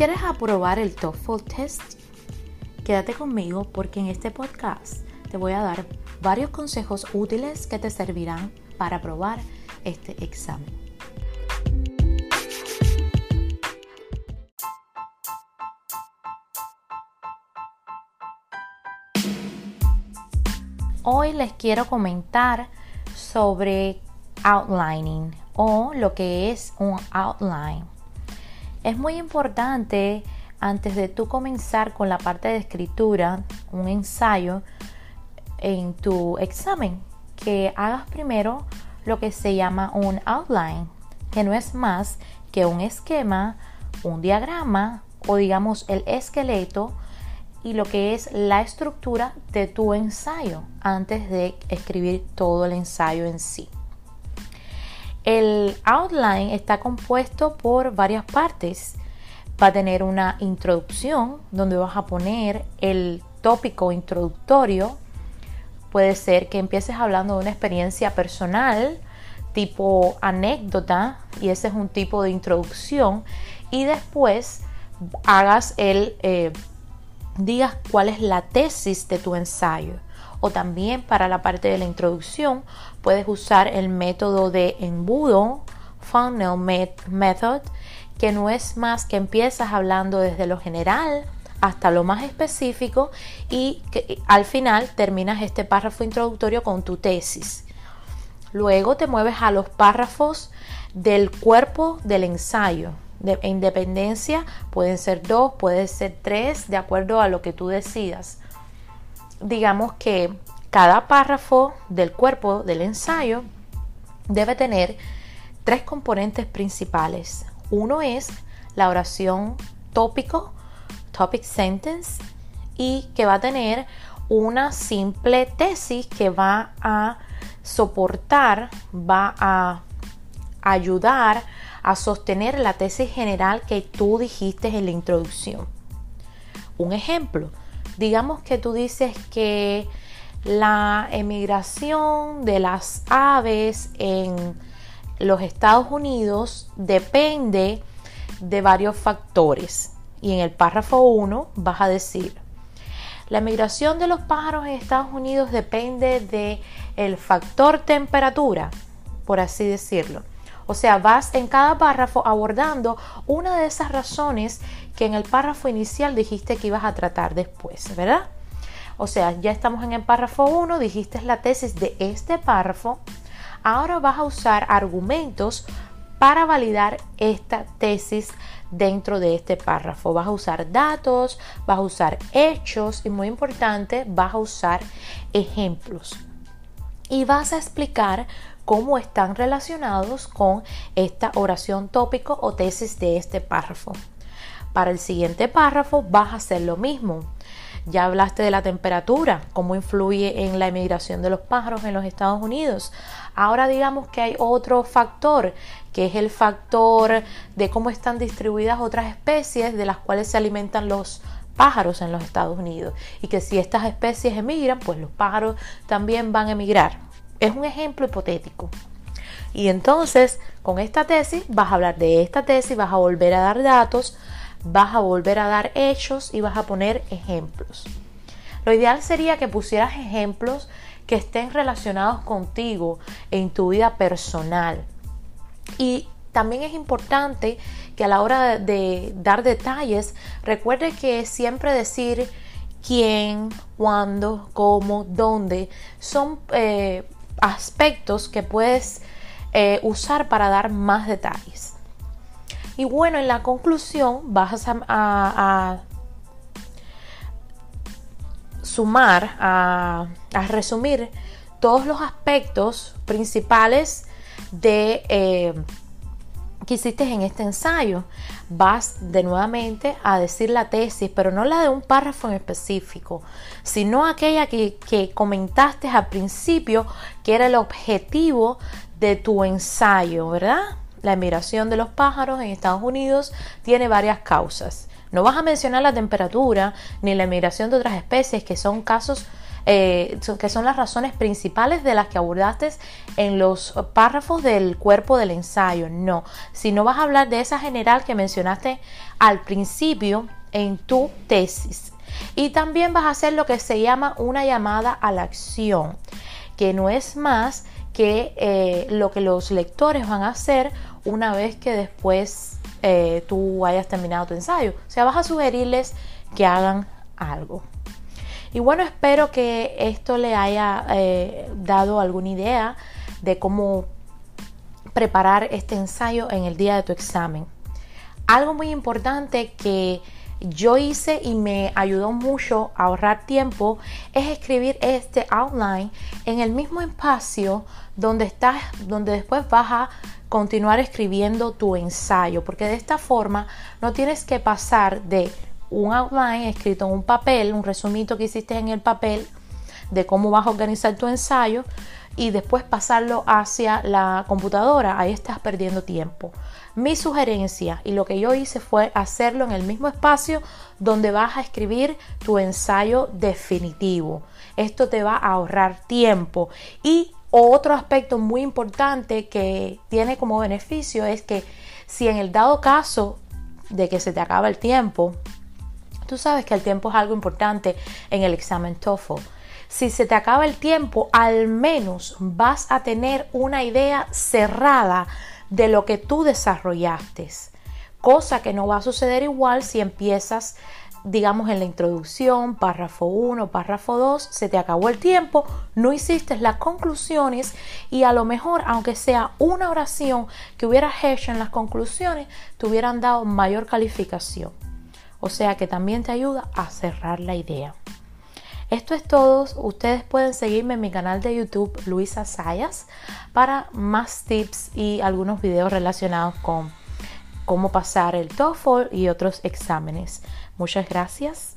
quieres aprobar el TOEFL test, quédate conmigo porque en este podcast te voy a dar varios consejos útiles que te servirán para aprobar este examen. Hoy les quiero comentar sobre outlining o lo que es un outline. Es muy importante antes de tú comenzar con la parte de escritura, un ensayo en tu examen, que hagas primero lo que se llama un outline, que no es más que un esquema, un diagrama o digamos el esqueleto y lo que es la estructura de tu ensayo antes de escribir todo el ensayo en sí. El outline está compuesto por varias partes. Va a tener una introducción donde vas a poner el tópico introductorio. Puede ser que empieces hablando de una experiencia personal, tipo anécdota, y ese es un tipo de introducción. Y después hagas el, eh, digas cuál es la tesis de tu ensayo o también para la parte de la introducción puedes usar el método de embudo, funnel method, que no es más que empiezas hablando desde lo general hasta lo más específico y al final terminas este párrafo introductorio con tu tesis. Luego te mueves a los párrafos del cuerpo del ensayo. De independencia pueden ser dos, pueden ser tres, de acuerdo a lo que tú decidas digamos que cada párrafo del cuerpo del ensayo debe tener tres componentes principales. Uno es la oración tópico, topic sentence, y que va a tener una simple tesis que va a soportar, va a ayudar a sostener la tesis general que tú dijiste en la introducción. Un ejemplo, digamos que tú dices que la emigración de las aves en los Estados Unidos depende de varios factores. Y en el párrafo 1 vas a decir, la emigración de los pájaros en Estados Unidos depende de el factor temperatura, por así decirlo. O sea, vas en cada párrafo abordando una de esas razones que en el párrafo inicial dijiste que ibas a tratar después, ¿verdad? O sea, ya estamos en el párrafo 1, dijiste la tesis de este párrafo. Ahora vas a usar argumentos para validar esta tesis dentro de este párrafo. Vas a usar datos, vas a usar hechos y muy importante, vas a usar ejemplos. Y vas a explicar cómo están relacionados con esta oración tópico o tesis de este párrafo. Para el siguiente párrafo vas a hacer lo mismo. Ya hablaste de la temperatura, cómo influye en la emigración de los pájaros en los Estados Unidos. Ahora digamos que hay otro factor, que es el factor de cómo están distribuidas otras especies de las cuales se alimentan los pájaros en los Estados Unidos. Y que si estas especies emigran, pues los pájaros también van a emigrar. Es un ejemplo hipotético. Y entonces, con esta tesis, vas a hablar de esta tesis, vas a volver a dar datos, vas a volver a dar hechos y vas a poner ejemplos. Lo ideal sería que pusieras ejemplos que estén relacionados contigo en tu vida personal. Y también es importante que a la hora de dar detalles, recuerde que siempre decir quién, cuándo, cómo, dónde son eh, aspectos que puedes eh, usar para dar más detalles. Y bueno, en la conclusión vas a, sumar, a, resumir todos los aspectos principales de eh, que hiciste en este ensayo. Vas de nuevamente a decir la tesis, pero no la de un párrafo en específico, sino aquella que, que comentaste al principio, que era el objetivo de tu ensayo, ¿verdad? La emigración de los pájaros en Estados Unidos tiene varias causas. No vas a mencionar la temperatura ni la emigración de otras especies que son casos eh, que son las razones principales de las que abordaste en los párrafos del cuerpo del ensayo. No, si no vas a hablar de esa general que mencionaste al principio en tu tesis. Y también vas a hacer lo que se llama una llamada a la acción, que no es más que eh, lo que los lectores van a hacer una vez que después eh, tú hayas terminado tu ensayo. O sea, vas a sugerirles que hagan algo. Y bueno, espero que esto le haya eh, dado alguna idea de cómo preparar este ensayo en el día de tu examen. Algo muy importante que yo hice y me ayudó mucho a ahorrar tiempo es escribir este outline en el mismo espacio donde estás, donde después vas a continuar escribiendo tu ensayo, porque de esta forma no tienes que pasar de un outline escrito en un papel, un resumito que hiciste en el papel de cómo vas a organizar tu ensayo y después pasarlo hacia la computadora. Ahí estás perdiendo tiempo. Mi sugerencia y lo que yo hice fue hacerlo en el mismo espacio donde vas a escribir tu ensayo definitivo. Esto te va a ahorrar tiempo y otro aspecto muy importante que tiene como beneficio es que si en el dado caso de que se te acaba el tiempo, Tú sabes que el tiempo es algo importante en el examen TOEFL. Si se te acaba el tiempo, al menos vas a tener una idea cerrada de lo que tú desarrollaste. Cosa que no va a suceder igual si empiezas, digamos, en la introducción, párrafo 1, párrafo 2, se te acabó el tiempo, no hiciste las conclusiones y a lo mejor, aunque sea una oración que hubieras hecho en las conclusiones, te hubieran dado mayor calificación o sea que también te ayuda a cerrar la idea. Esto es todo. Ustedes pueden seguirme en mi canal de YouTube Luisa Sayas para más tips y algunos videos relacionados con cómo pasar el TOEFL y otros exámenes. Muchas gracias.